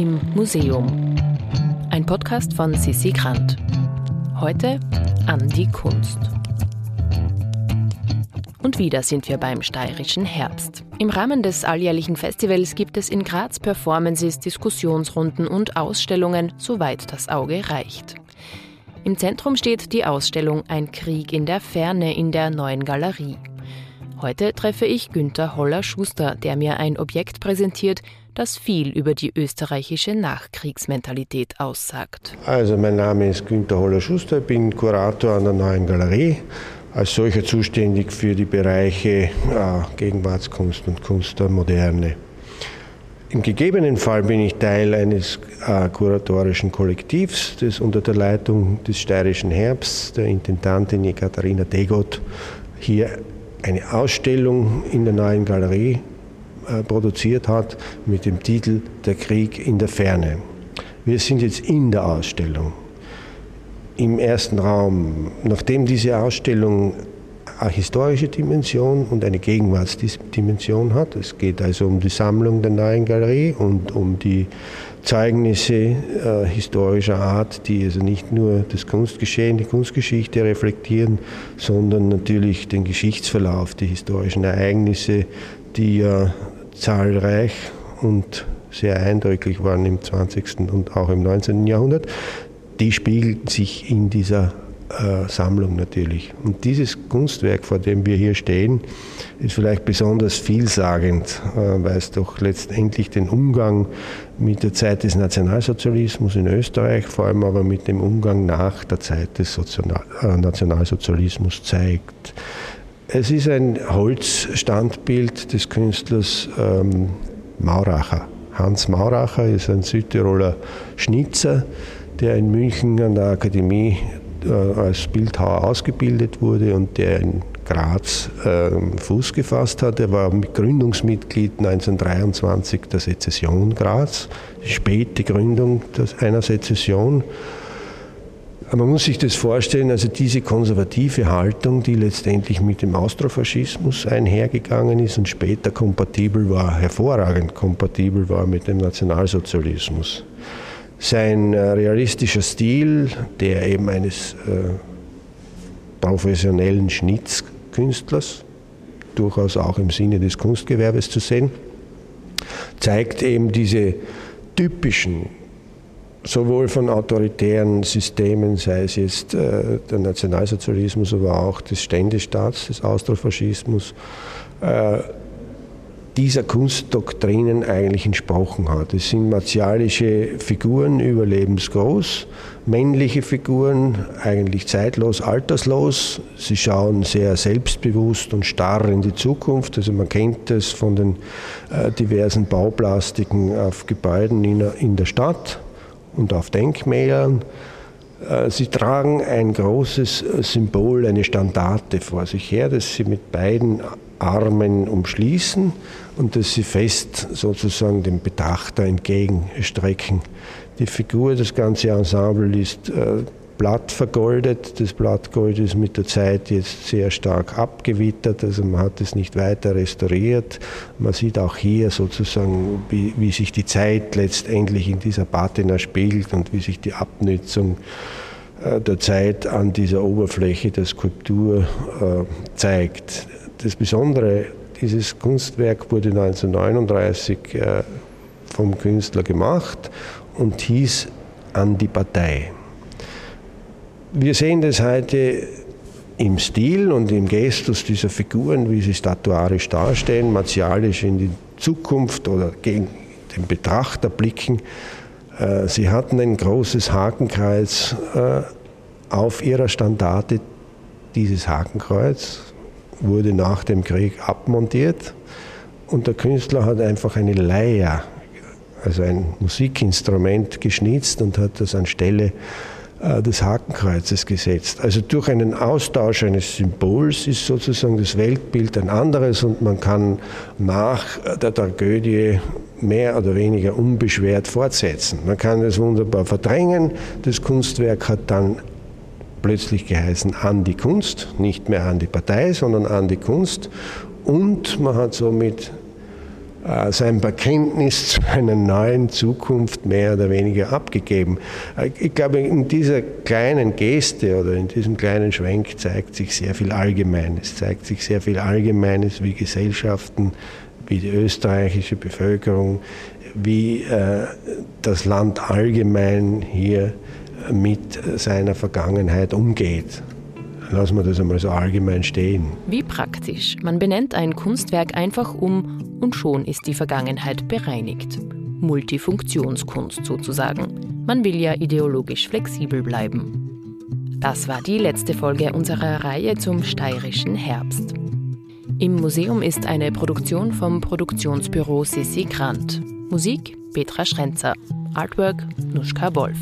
Im Museum. Ein Podcast von Sissi Grant. Heute an die Kunst. Und wieder sind wir beim steirischen Herbst. Im Rahmen des alljährlichen Festivals gibt es in Graz Performances, Diskussionsrunden und Ausstellungen, soweit das Auge reicht. Im Zentrum steht die Ausstellung Ein Krieg in der Ferne in der neuen Galerie. Heute treffe ich Günter Holler-Schuster, der mir ein Objekt präsentiert, das viel über die österreichische Nachkriegsmentalität aussagt. Also mein Name ist Günter Holler-Schuster, bin Kurator an der neuen Galerie, als solcher zuständig für die Bereiche äh, Gegenwartskunst und Kunst der Moderne. Im gegebenen Fall bin ich Teil eines äh, kuratorischen Kollektivs, das unter der Leitung des Steirischen Herbsts, der Intendantin Katharina Degot, hier eine Ausstellung in der neuen Galerie produziert hat mit dem Titel Der Krieg in der Ferne. Wir sind jetzt in der Ausstellung, im ersten Raum. Nachdem diese Ausstellung eine historische Dimension und eine Gegenwartsdimension hat. Es geht also um die Sammlung der neuen Galerie und um die Zeugnisse äh, historischer Art, die also nicht nur das Kunstgeschehen, die Kunstgeschichte reflektieren, sondern natürlich den Geschichtsverlauf, die historischen Ereignisse, die ja zahlreich und sehr eindrücklich waren im 20. und auch im 19. Jahrhundert, die spiegeln sich in dieser äh, Sammlung natürlich. Und dieses Kunstwerk, vor dem wir hier stehen, ist vielleicht besonders vielsagend, äh, weil es doch letztendlich den Umgang mit der Zeit des Nationalsozialismus in Österreich, vor allem aber mit dem Umgang nach der Zeit des Sozial äh, Nationalsozialismus zeigt. Es ist ein Holzstandbild des Künstlers ähm, Mauracher. Hans Mauracher ist ein Südtiroler Schnitzer, der in München an der Akademie äh, als Bildhauer ausgebildet wurde und der in Graz äh, Fuß gefasst hat. Er war Gründungsmitglied 1923 der Sezession Graz, späte Gründung einer Sezession. Man muss sich das vorstellen, also diese konservative Haltung, die letztendlich mit dem Austrofaschismus einhergegangen ist und später kompatibel war, hervorragend kompatibel war mit dem Nationalsozialismus. Sein äh, realistischer Stil, der eben eines äh, professionellen Schnitzkünstlers, durchaus auch im Sinne des Kunstgewerbes zu sehen, zeigt eben diese typischen, sowohl von autoritären Systemen, sei es jetzt äh, der Nationalsozialismus, aber auch des Ständestaats, des Austrofaschismus, äh, dieser Kunstdoktrinen eigentlich entsprochen hat. Es sind martialische Figuren überlebensgroß, männliche Figuren, eigentlich zeitlos, alterslos. Sie schauen sehr selbstbewusst und starr in die Zukunft. Also man kennt es von den äh, diversen Bauplastiken auf Gebäuden in, in der Stadt und auf Denkmälern. Äh, sie tragen ein großes Symbol, eine Standarte vor sich her, das sie mit beiden Armen umschließen und dass sie fest sozusagen dem Betrachter entgegenstrecken. Die Figur, das ganze Ensemble ist äh, blatt vergoldet. Das Blattgold ist mit der Zeit jetzt sehr stark abgewittert, also man hat es nicht weiter restauriert. Man sieht auch hier sozusagen, wie, wie sich die Zeit letztendlich in dieser Patina spiegelt und wie sich die Abnützung äh, der Zeit an dieser Oberfläche der Skulptur äh, zeigt. Das Besondere, dieses Kunstwerk wurde 1939 äh, vom Künstler gemacht und hieß An die Partei. Wir sehen das heute im Stil und im Gestus dieser Figuren, wie sie statuarisch darstellen, martialisch in die Zukunft oder gegen den Betrachter blicken. Äh, sie hatten ein großes Hakenkreuz äh, auf ihrer Standarte. Dieses Hakenkreuz wurde nach dem Krieg abmontiert und der Künstler hat einfach eine Leier, also ein Musikinstrument geschnitzt und hat das anstelle des Hakenkreuzes gesetzt. Also durch einen Austausch eines Symbols ist sozusagen das Weltbild ein anderes und man kann nach der Tragödie mehr oder weniger unbeschwert fortsetzen. Man kann es wunderbar verdrängen. Das Kunstwerk hat dann plötzlich geheißen an die Kunst, nicht mehr an die Partei, sondern an die Kunst. Und man hat somit äh, sein Bekenntnis zu einer neuen Zukunft mehr oder weniger abgegeben. Äh, ich glaube, in dieser kleinen Geste oder in diesem kleinen Schwenk zeigt sich sehr viel Allgemeines, zeigt sich sehr viel Allgemeines, wie Gesellschaften, wie die österreichische Bevölkerung, wie äh, das Land allgemein hier mit seiner Vergangenheit umgeht. Lassen wir das einmal so allgemein stehen. Wie praktisch. Man benennt ein Kunstwerk einfach um und schon ist die Vergangenheit bereinigt. Multifunktionskunst sozusagen. Man will ja ideologisch flexibel bleiben. Das war die letzte Folge unserer Reihe zum steirischen Herbst. Im Museum ist eine Produktion vom Produktionsbüro Sissi Grant. Musik Petra Schrenzer. Artwork Nuschka Wolf.